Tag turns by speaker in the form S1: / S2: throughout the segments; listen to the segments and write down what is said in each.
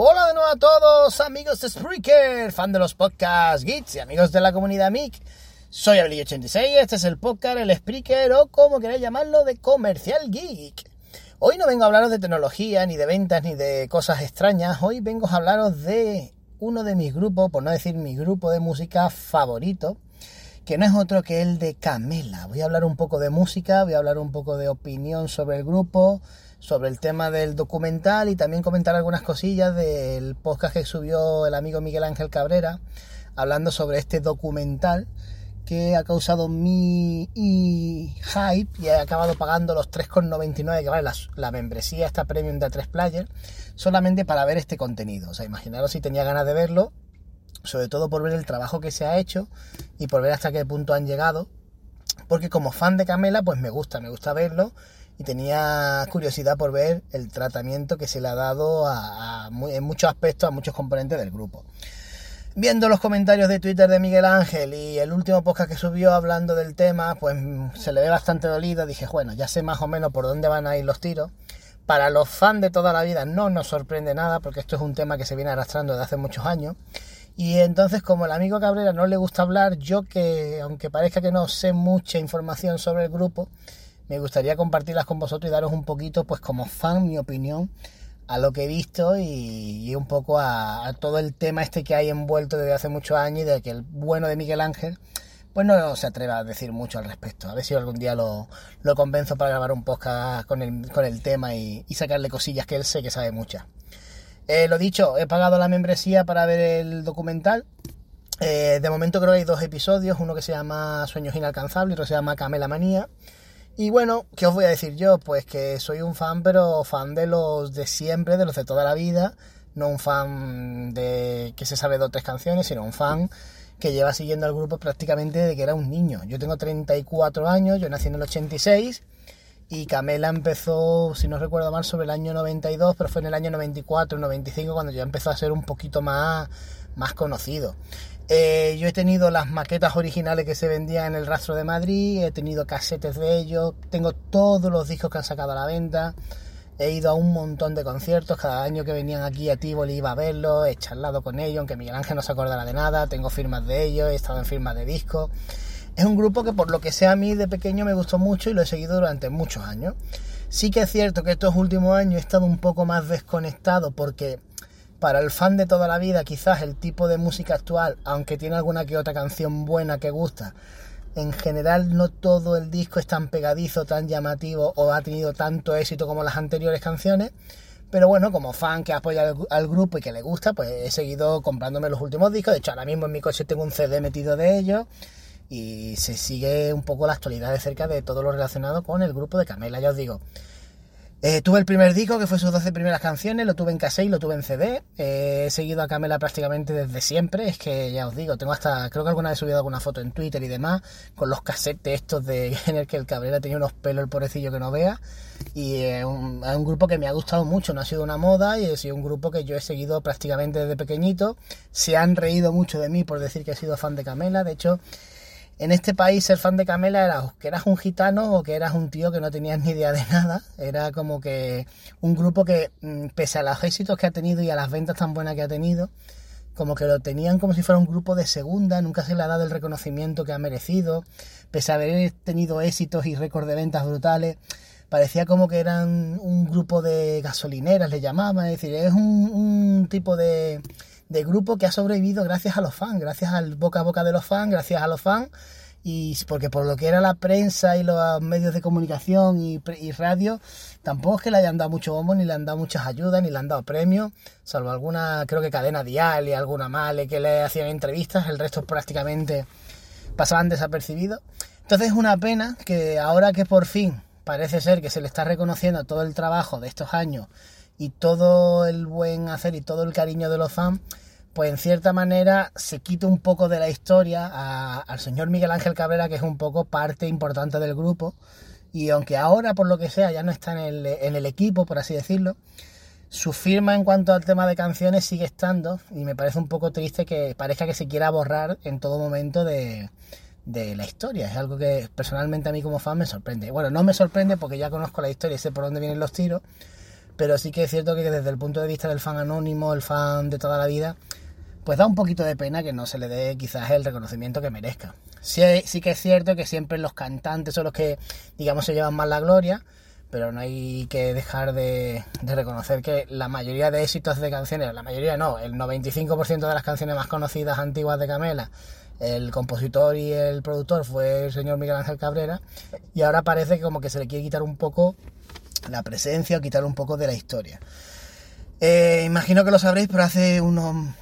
S1: Hola de nuevo a todos, amigos de Spreaker, fan de los podcasts Geeks y amigos de la comunidad MIC. Soy Abelillo86, este es el podcast, el Spreaker o como queráis llamarlo, de Comercial Geek. Hoy no vengo a hablaros de tecnología, ni de ventas, ni de cosas extrañas. Hoy vengo a hablaros de uno de mis grupos, por no decir mi grupo de música favorito, que no es otro que el de Camela. Voy a hablar un poco de música, voy a hablar un poco de opinión sobre el grupo, sobre el tema del documental y también comentar algunas cosillas del podcast que subió el amigo Miguel Ángel Cabrera, hablando sobre este documental que ha causado mi y hype y he acabado pagando los 3,99 que vale la, la membresía esta premium de A3 Player solamente para ver este contenido. O sea, imaginaros si tenía ganas de verlo, sobre todo por ver el trabajo que se ha hecho y por ver hasta qué punto han llegado. Porque como fan de Camela, pues me gusta, me gusta verlo y tenía curiosidad por ver el tratamiento que se le ha dado a, en muchos aspectos a muchos componentes del grupo. Viendo los comentarios de Twitter de Miguel Ángel y el último podcast que subió hablando del tema, pues se le ve bastante dolido. Dije, bueno, ya sé más o menos por dónde van a ir los tiros. Para los fans de toda la vida no nos sorprende nada, porque esto es un tema que se viene arrastrando desde hace muchos años. Y entonces, como el amigo Cabrera no le gusta hablar, yo que, aunque parezca que no sé mucha información sobre el grupo, me gustaría compartirlas con vosotros y daros un poquito, pues como fan, mi opinión a lo que he visto y, un poco a, todo el tema este que hay envuelto desde hace muchos años y de que el bueno de Miguel Ángel pues no se atreva a decir mucho al respecto. A ver si algún día lo, lo convenzo para grabar un podcast con el, con el tema y, y, sacarle cosillas que él sé que sabe muchas. Eh, lo dicho, he pagado la membresía para ver el documental. Eh, de momento creo que hay dos episodios, uno que se llama Sueños Inalcanzables y otro que se llama Camela Manía. Y bueno, ¿qué os voy a decir yo? Pues que soy un fan, pero fan de los de siempre, de los de toda la vida. No un fan de que se sabe dos o tres canciones, sino un fan que lleva siguiendo al grupo prácticamente desde que era un niño. Yo tengo 34 años, yo nací en el 86 y Camela empezó, si no recuerdo mal, sobre el año 92, pero fue en el año 94, 95 cuando ya empezó a ser un poquito más, más conocido. Eh, yo he tenido las maquetas originales que se vendían en el rastro de Madrid, he tenido casetes de ellos, tengo todos los discos que han sacado a la venta, he ido a un montón de conciertos, cada año que venían aquí a Tivoli iba a verlos, he charlado con ellos, aunque Miguel Ángel no se acordara de nada, tengo firmas de ellos, he estado en firmas de discos. Es un grupo que por lo que sea a mí de pequeño me gustó mucho y lo he seguido durante muchos años. Sí que es cierto que estos últimos años he estado un poco más desconectado porque para el fan de toda la vida, quizás el tipo de música actual, aunque tiene alguna que otra canción buena que gusta, en general no todo el disco es tan pegadizo, tan llamativo o ha tenido tanto éxito como las anteriores canciones. Pero bueno, como fan que apoya al, grupo y que le gusta, pues he seguido comprándome los últimos discos. De hecho, ahora mismo en mi coche tengo un CD metido de ellos. Y se sigue un poco la actualidad de cerca de todo lo relacionado con el grupo de Camela, ya os digo. Eh, tuve el primer disco, que fue sus 12 primeras canciones, lo tuve en cassette y lo tuve en CD. Eh, he seguido a Camela prácticamente desde siempre, es que ya os digo, tengo hasta, creo que alguna vez he subido alguna foto en Twitter y demás, con los cassettes estos de en el que el Cabrera tenía unos pelos el pobrecillo que no vea. Y es eh, un, un, grupo que me ha gustado mucho, no ha sido una moda y ha sido un grupo que yo he seguido prácticamente desde pequeñito. Se han reído mucho de mí por decir que he sido fan de Camela, de hecho en este país ser fan de Camela era que eras un gitano o que eras un tío que no tenías ni idea de nada. Era como que un grupo que, mm, pese a los éxitos que ha tenido y a las ventas tan buenas que ha tenido, como que lo tenían como si fuera un grupo de segunda, nunca se le ha dado el reconocimiento que ha merecido, pese a haber tenido éxitos y récords de ventas brutales, parecía como que eran un grupo de gasolineras, le llamaban, es decir, es un, un tipo de, de grupo que ha sobrevivido gracias a los fans, gracias al boca a boca de los fans, gracias a los fans, y porque por lo que era la prensa y los medios de comunicación y, radio, tampoco es que le hayan dado mucho bombo, ni le han dado muchas ayudas, ni le han dado premios, salvo alguna, creo que cadena dial y alguna male que le hacían entrevistas, el resto prácticamente pasaban desapercibidos. Entonces es una pena que ahora que por fin parece ser que se le está reconociendo todo el trabajo de estos años y todo el buen hacer y todo el cariño de los fans, pues en cierta manera se quita un poco de la historia al señor Miguel Ángel Cabrera, que es un poco parte importante del grupo, y aunque ahora por lo que sea ya no está en el, en el equipo, por así decirlo, su firma en cuanto al tema de canciones sigue estando y me parece un poco triste que parezca que se quiera borrar en todo momento de, de la historia. Es algo que personalmente a mí como fan me sorprende. Bueno, no me sorprende porque ya conozco la historia y sé por dónde vienen los tiros, pero sí que es cierto que desde el punto de vista del fan anónimo, el fan de toda la vida, pues da un poquito de pena que no se le dé quizás el reconocimiento que merezca. Sí, sí que es cierto que siempre los cantantes son los que, digamos, se llevan más la gloria, pero no hay que dejar de, reconocer que la mayoría de éxitos de canciones, la mayoría no, el 95% de las canciones más conocidas antiguas de Camela, el compositor y el productor fue el señor Miguel Ángel Cabrera, y ahora parece como que se le quiere quitar un poco la presencia o quitar un poco de la historia. Eh, imagino que lo sabréis, pero hace unos...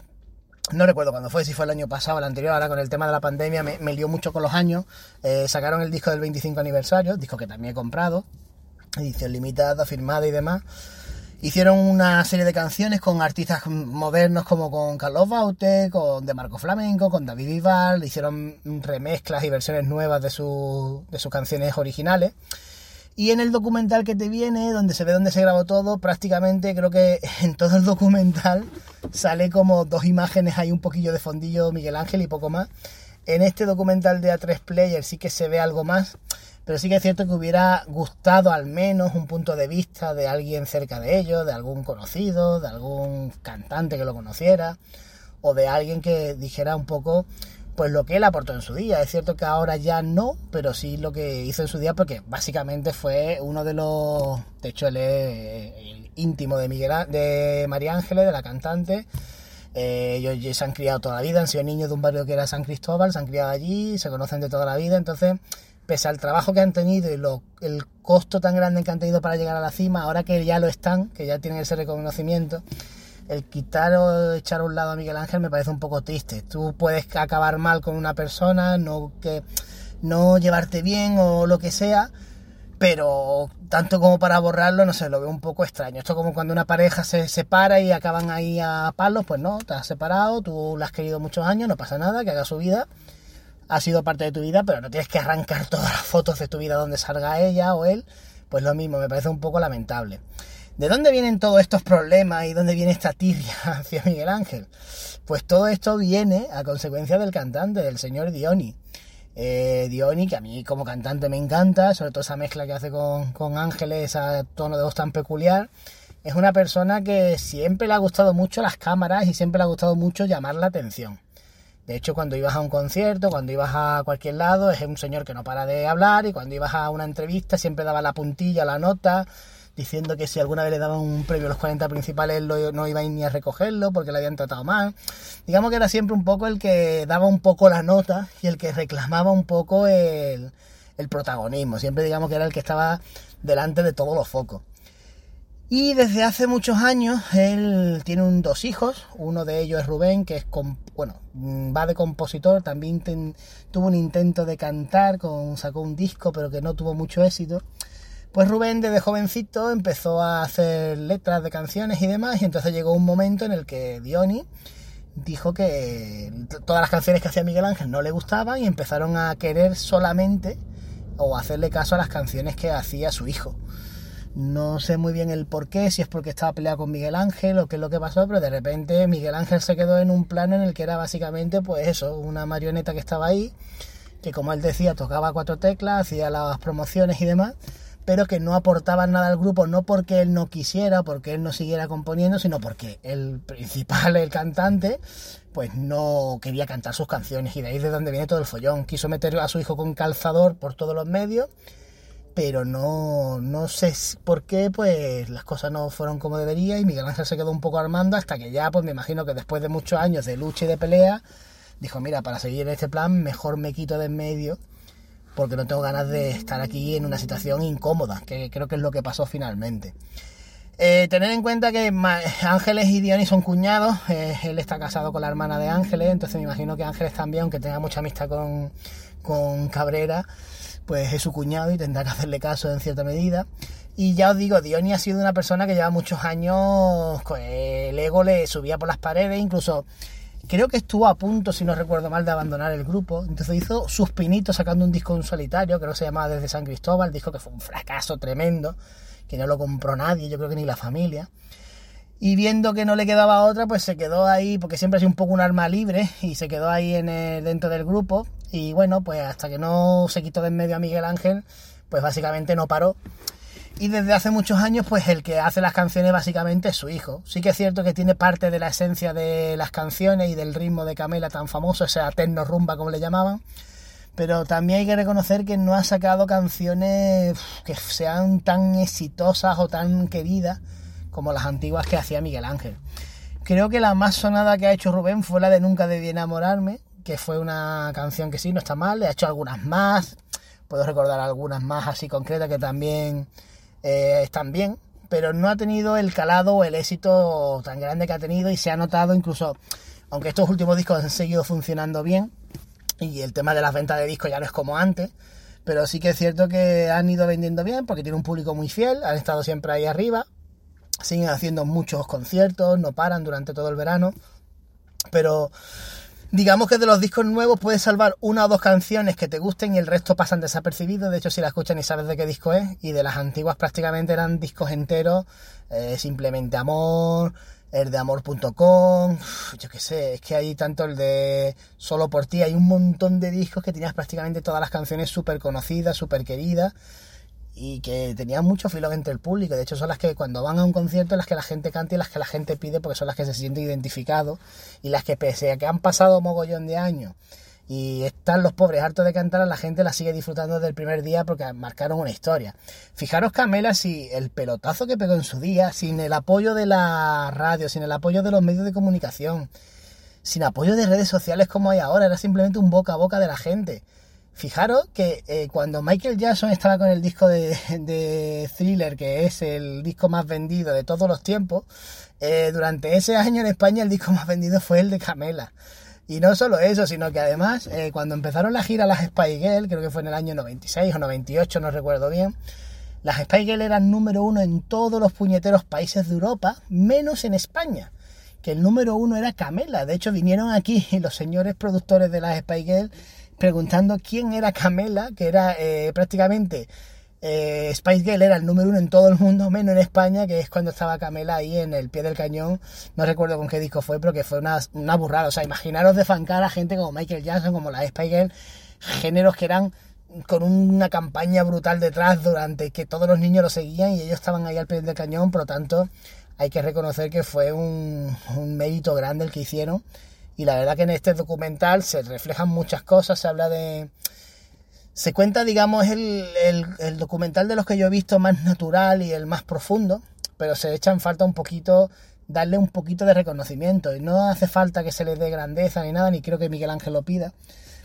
S1: No recuerdo cuándo fue, si fue el año pasado o el anterior, ahora con el tema de la pandemia me, me lió mucho con los años. Eh, sacaron el disco del 25 aniversario, disco que también he comprado, edición limitada, firmada y demás. Hicieron una serie de canciones con artistas modernos como con Carlos Baute, con De Marco Flamenco, con David Vival, hicieron remezclas y versiones nuevas de, de sus canciones originales. Y en el documental que te viene, donde se ve dónde se grabó todo, prácticamente creo que en todo el documental sale como dos imágenes, hay un poquillo de fondillo Miguel Ángel y poco más. En este documental de A3 Player sí que se ve algo más pero sí que es cierto que hubiera gustado al menos un punto de vista de alguien cerca de ellos, de algún conocido, de algún cantante que lo conociera, o de alguien que dijera un poco pues lo que él aportó en su día. Es cierto que ahora ya no, pero sí lo que hizo en su día, porque básicamente fue uno de los. De hecho, él es el íntimo de Miguel de María Ángeles, de la cantante. Eh, ellos se han criado toda la vida, han sido niños de un barrio que era San Cristóbal, se han criado allí, se conocen de toda la vida, entonces pese al trabajo que han tenido y lo, el costo tan grande que han tenido para llegar a la cima, ahora que ya lo están, que ya tienen ese reconocimiento, el quitar o echar a un lado a Miguel Ángel me parece un poco triste. Tú puedes acabar mal con una persona, no, que, no llevarte bien o lo que sea, pero tanto como para borrarlo, no sé, lo veo un poco extraño. Esto como cuando una pareja se separa y acaban ahí a palos, pues no, te has separado, tú la has querido muchos años, no pasa nada, que haga su vida ha sido parte de tu vida, pero no tienes que arrancar todas las fotos de tu vida donde salga ella o él, pues lo mismo, me parece un poco lamentable. ¿De dónde vienen todos estos problemas y dónde viene esta tirria hacia Miguel Ángel? Pues todo esto viene a consecuencia del cantante, del señor Dioni. Eh, Dioni, que a mí como cantante me encanta, sobre todo esa mezcla que hace con, con Ángeles, ese tono de voz tan peculiar, es una persona que siempre le ha gustado mucho las cámaras y siempre le ha gustado mucho llamar la atención. De hecho, cuando ibas a un concierto, cuando ibas a cualquier lado, es un señor que no para de hablar y cuando ibas a una entrevista siempre daba la puntilla, la nota, diciendo que si alguna vez le daban un premio a los 40 principales él no iba ni a recogerlo porque le habían tratado mal. Digamos que era siempre un poco el que daba un poco la nota y el que reclamaba un poco el, el protagonismo. Siempre digamos que era el que estaba delante de todos los focos. Y desde hace muchos años él tiene un, dos hijos, uno de ellos es Rubén, que es, bueno, va de compositor, también tuvo un intento de cantar, sacó un disco, pero que no tuvo mucho éxito. Pues Rubén desde jovencito empezó a hacer letras de canciones y demás, y entonces llegó un momento en el que Diony dijo que todas las canciones que hacía Miguel Ángel no le gustaban y empezaron a querer solamente o hacerle caso a las canciones que hacía su hijo. No sé muy bien el por qué, si es porque estaba peleado con Miguel Ángel o qué es lo que pasó, pero de repente Miguel Ángel se quedó en un plano en el que era básicamente, pues eso, una marioneta que estaba ahí, que como él decía, tocaba cuatro teclas, hacía las promociones y demás, pero que no aportaba nada al grupo, no porque él no quisiera, porque él no siguiera componiendo, sino porque el principal, el cantante, pues no quería cantar sus canciones y de ahí es de donde viene todo el follón. Quiso meter a su hijo con calzador por todos los medios pero no, no sé por qué, pues las cosas no fueron como debería y Miguel Ángel se quedó un poco armando hasta que ya, pues me imagino que después de muchos años de lucha y de pelea, dijo, mira, para seguir este plan, mejor me quito de en medio porque no tengo ganas de estar aquí en una situación incómoda, que creo que es lo que pasó finalmente. Eh, tener en cuenta que Ángeles y Dionis son cuñados, eh, él está casado con la hermana de Ángeles, entonces me imagino que Ángeles también, aunque tenga mucha amistad con, con Cabrera, pues es su cuñado y tendrá que hacerle caso en cierta medida. Y ya os digo, Diony ha sido una persona que lleva muchos años, con el ego le subía por las paredes, incluso creo que estuvo a punto, si no recuerdo mal, de abandonar el grupo. Entonces hizo sus pinitos sacando un disco en solitario, creo que se llamaba Desde San Cristóbal, disco que fue un fracaso tremendo, que no lo compró nadie, yo creo que ni la familia. Y viendo que no le quedaba otra, pues se quedó ahí, porque siempre ha sido un poco un arma libre, y se quedó ahí en el, dentro del grupo. Y bueno, pues hasta que no se quitó de en medio a Miguel Ángel, pues básicamente no paró. Y desde hace muchos años, pues el que hace las canciones básicamente es su hijo. Sí que es cierto que tiene parte de la esencia de las canciones y del ritmo de Camela tan famoso, esa techno rumba como le llamaban. Pero también hay que reconocer que no ha sacado canciones que sean tan exitosas o tan queridas como las antiguas que hacía Miguel Ángel. Creo que la más sonada que ha hecho Rubén fue la de Nunca debí enamorarme, que fue una canción que sí, no está mal, le ha hecho algunas más, puedo recordar algunas más así concretas que también eh, están bien, pero no ha tenido el calado o el éxito tan grande que ha tenido y se ha notado incluso, aunque estos últimos discos han seguido funcionando bien y el tema de las ventas de discos ya no es como antes, pero sí que es cierto que han ido vendiendo bien porque tiene un público muy fiel, han estado siempre ahí arriba, siguen haciendo muchos conciertos, no paran durante todo el verano, pero digamos que de los discos nuevos puedes salvar una o dos canciones que te gusten y el resto pasan desapercibidos. De hecho, si la escuchas ni sabes de qué disco es. Y de las antiguas prácticamente eran discos enteros. Eh, simplemente Amor, el de amor.com. Yo qué sé, es que hay tanto el de Solo por ti. Hay un montón de discos que tenías prácticamente todas las canciones súper conocidas, súper queridas y que tenían mucho filo entre el público. De hecho, son las que cuando van a un concierto, las que la gente canta y las que la gente pide porque son las que se sienten identificados y las que pese a que han pasado mogollón de años y están los pobres hartos de cantar, la gente la sigue disfrutando del primer día porque marcaron una historia. Fijaros Camela si el pelotazo que pegó en su día, sin el apoyo de la radio, sin el apoyo de los medios de comunicación, sin apoyo de redes sociales como hay ahora, era simplemente un boca a boca de la gente. Fijaros que eh, cuando Michael Jackson estaba con el disco de, Thriller, que es el disco más vendido de todos los tiempos, eh, durante ese año en España el disco más vendido fue el de Camela. Y no solo eso, sino que además, eh, cuando empezaron la gira las Spy Girl, creo que fue en el año 96 o 98, no recuerdo bien, las Spy Girl eran número uno en todos los puñeteros países de Europa, menos en España que el número uno era Camela. De hecho, vinieron aquí los señores productores de las Spy Girl preguntando quién era Camela, que era eh, prácticamente eh, Spice Girl era el número uno en todo el mundo, menos en España, que es cuando estaba Camela ahí en el pie del cañón. No recuerdo con qué disco fue, pero que fue una, una burrada. O sea, imaginaros de fancar a gente como Michael Jackson, como la Spice Girl, géneros que eran con una campaña brutal detrás durante que todos los niños lo seguían y ellos estaban ahí al pie del cañón, por lo tanto hay que reconocer que fue un, un mérito grande el que hicieron y la verdad que en este documental se reflejan muchas cosas, se habla de... Se cuenta, digamos, el, el, documental de los que yo he visto más natural y el más profundo, pero se echa en falta un poquito darle un poquito de reconocimiento. Y no hace falta que se le dé grandeza ni nada, ni creo que Miguel Ángel lo pida,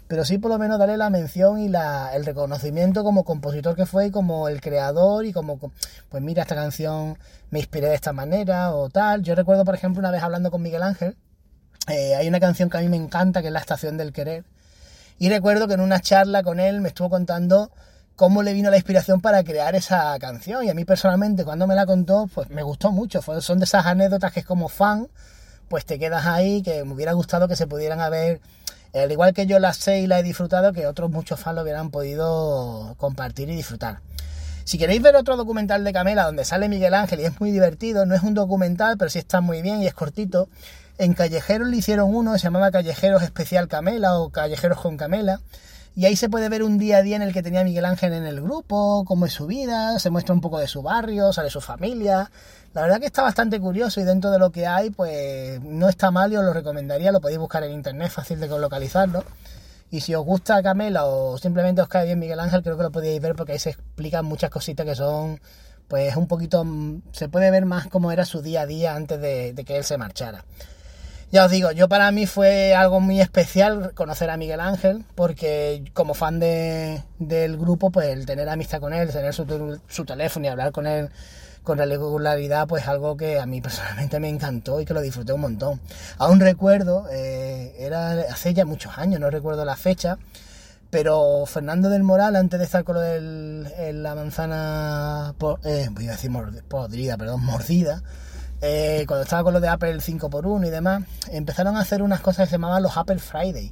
S1: pero sí por lo menos darle la mención y la, el reconocimiento como compositor que fue y como el creador y como, pues mira, esta canción me inspiré de esta manera o tal. Yo recuerdo, por ejemplo, una vez hablando con Miguel Ángel, eh, hay una canción que a mí me encanta, que es La Estación del Querer. Y recuerdo que en una charla con él me estuvo contando cómo le vino la inspiración para crear esa canción. Y a mí personalmente, cuando me la contó, pues me gustó mucho. son de esas anécdotas que como fan, pues te quedas ahí, que me hubiera gustado que se pudieran haber, al igual que yo la sé y la he disfrutado, que otros muchos fans lo hubieran podido compartir y disfrutar. Si queréis ver otro documental de Camela donde sale Miguel Ángel y es muy divertido, no es un documental, pero sí está muy bien y es cortito, en Callejeros le hicieron uno, se llamaba Callejeros Especial Camela o Callejeros con Camela. Y ahí se puede ver un día a día en el que tenía Miguel Ángel en el grupo, cómo es su vida, se muestra un poco de su barrio, sale su familia. La verdad que está bastante curioso y dentro de lo que hay, pues no está mal y os lo recomendaría, lo podéis buscar en internet, fácil de localizarlo. Y si os gusta Camela o simplemente os cae bien Miguel Ángel, creo que lo podéis ver porque ahí se explican muchas cositas que son, pues un poquito, se puede ver más cómo era su día a día antes de, de que él se marchara. Ya os digo, yo para mí fue algo muy especial conocer a Miguel Ángel, porque como fan de, del grupo, pues el tener amistad con él, tener su, su teléfono y hablar con él con regularidad, pues algo que a mí personalmente me encantó y que lo disfruté un montón. Aún recuerdo, eh, era hace ya muchos años, no recuerdo la fecha, Pero Fernando del Moral, antes de estar con lo de la manzana, eh, voy a decir podrida, perdón, mordida, eh, cuando estaba con lo de Apple 5x1 y demás, empezaron a hacer unas cosas que se llamaban los Apple Friday.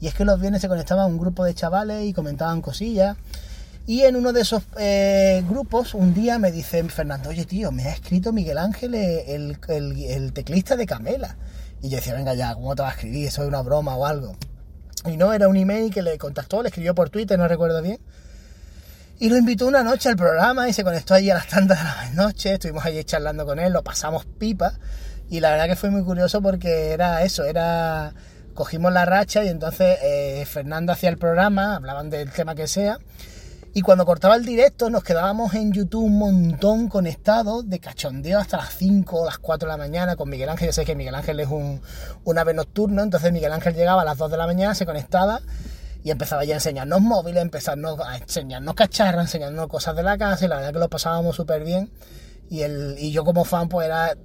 S1: Y es que los viernes se conectaba un grupo de chavales y comentaban cosillas. Y en uno de esos eh, grupos, un día me dice Fernando, oye tío, me ha escrito Miguel Ángel, eh, el, el, teclista de Camela. Y yo decía, venga ya, ¿cómo te va a escribir? Eso es una broma o algo. Y no, era un email que le contactó, le escribió por Twitter, no recuerdo bien. Y lo invitó una noche al programa y se conectó allí a las tantas de la noche. Estuvimos allí charlando con él, lo pasamos pipa. Y la verdad que fue muy curioso porque era eso, era... Cogimos la racha y entonces eh, Fernando hacía el programa, hablaban del tema que sea. Y cuando cortaba el directo nos quedábamos en YouTube un montón conectados de cachondeo hasta las 5 o las 4 de la mañana con Miguel Ángel. Yo sé que Miguel Ángel es un, un ave nocturno, entonces Miguel Ángel llegaba a las 2 de la mañana, se conectaba y empezaba ya a enseñarnos móviles, empezarnos a enseñarnos cacharros, enseñarnos cosas de la casa y la verdad que lo pasábamos súper bien. Y, el, y yo como fan pues era,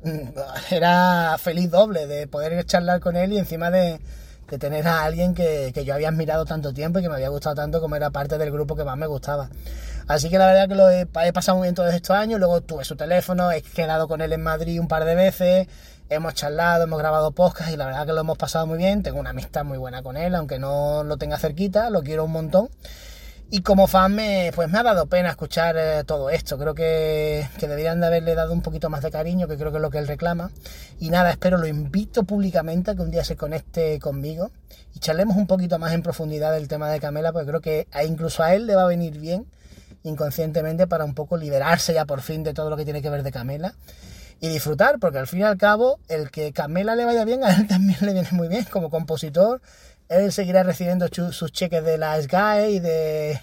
S1: era feliz doble de poder charlar con él y encima de, de tener a alguien que, que, yo había admirado tanto tiempo y que me había gustado tanto como era parte del grupo que más me gustaba. Así que la verdad que lo he, he pasado muy bien todos estos años, luego tuve su teléfono, he quedado con él en Madrid un par de veces, hemos charlado, hemos grabado podcast y la verdad que lo hemos pasado muy bien. Tengo una amistad muy buena con él, aunque no lo tenga cerquita, lo quiero un montón. Y como fan me, pues me ha dado pena escuchar eh, todo esto. Creo que, que, deberían de haberle dado un poquito más de cariño, que creo que es lo que él reclama. Y nada, espero, lo invito públicamente a que un día se conecte conmigo y charlemos un poquito más en profundidad del tema de Camela, porque creo que incluso a él le va a venir bien inconscientemente para un poco liberarse ya por fin de todo lo que tiene que ver de Camela y disfrutar, porque al fin y al cabo, el que Camela le vaya bien, a él también le viene muy bien como compositor. Él seguirá recibiendo sus cheques de la SGAE y de,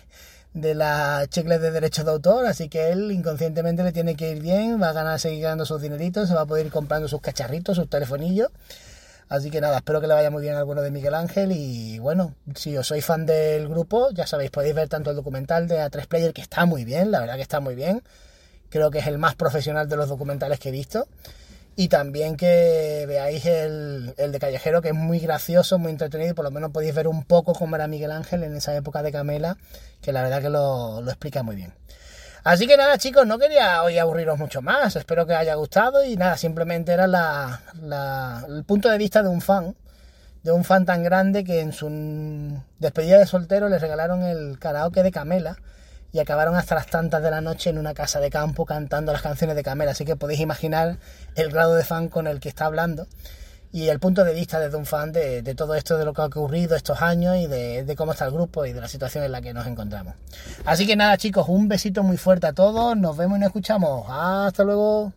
S1: de la cheques de derechos de autor, así que él inconscientemente le tiene que ir bien, va a ganar, seguir ganando sus dineritos, se va a poder ir comprando sus cacharritos, sus telefonillos. Así que nada, espero que le vaya muy bien a alguno de Miguel Ángel y bueno, si os sois fan del grupo, ya sabéis, podéis ver tanto el documental de A3 Player que está muy bien, la verdad que está muy bien creo que es el más profesional de los documentales que he visto. Y también que veáis el, de Callejero, que es muy gracioso, muy entretenido, y por lo menos podéis ver un poco cómo era Miguel Ángel en esa época de Camela, que la verdad que lo, explica muy bien. Así que nada, chicos, no quería hoy aburriros mucho más, espero que os haya gustado y nada, simplemente era el punto de vista de un fan, de un fan tan grande que en su despedida de soltero le regalaron el karaoke de Camela y acabaron hasta las tantas de la noche en una casa de campo cantando las canciones de Camela. Así que podéis imaginar el grado de fan con el que está hablando y el punto de vista desde un fan de, todo esto, de lo que ha ocurrido estos años y de, de, cómo está el grupo y de la situación en la que nos encontramos. Así que nada chicos, un besito muy fuerte a todos, nos vemos y nos escuchamos. Hasta luego.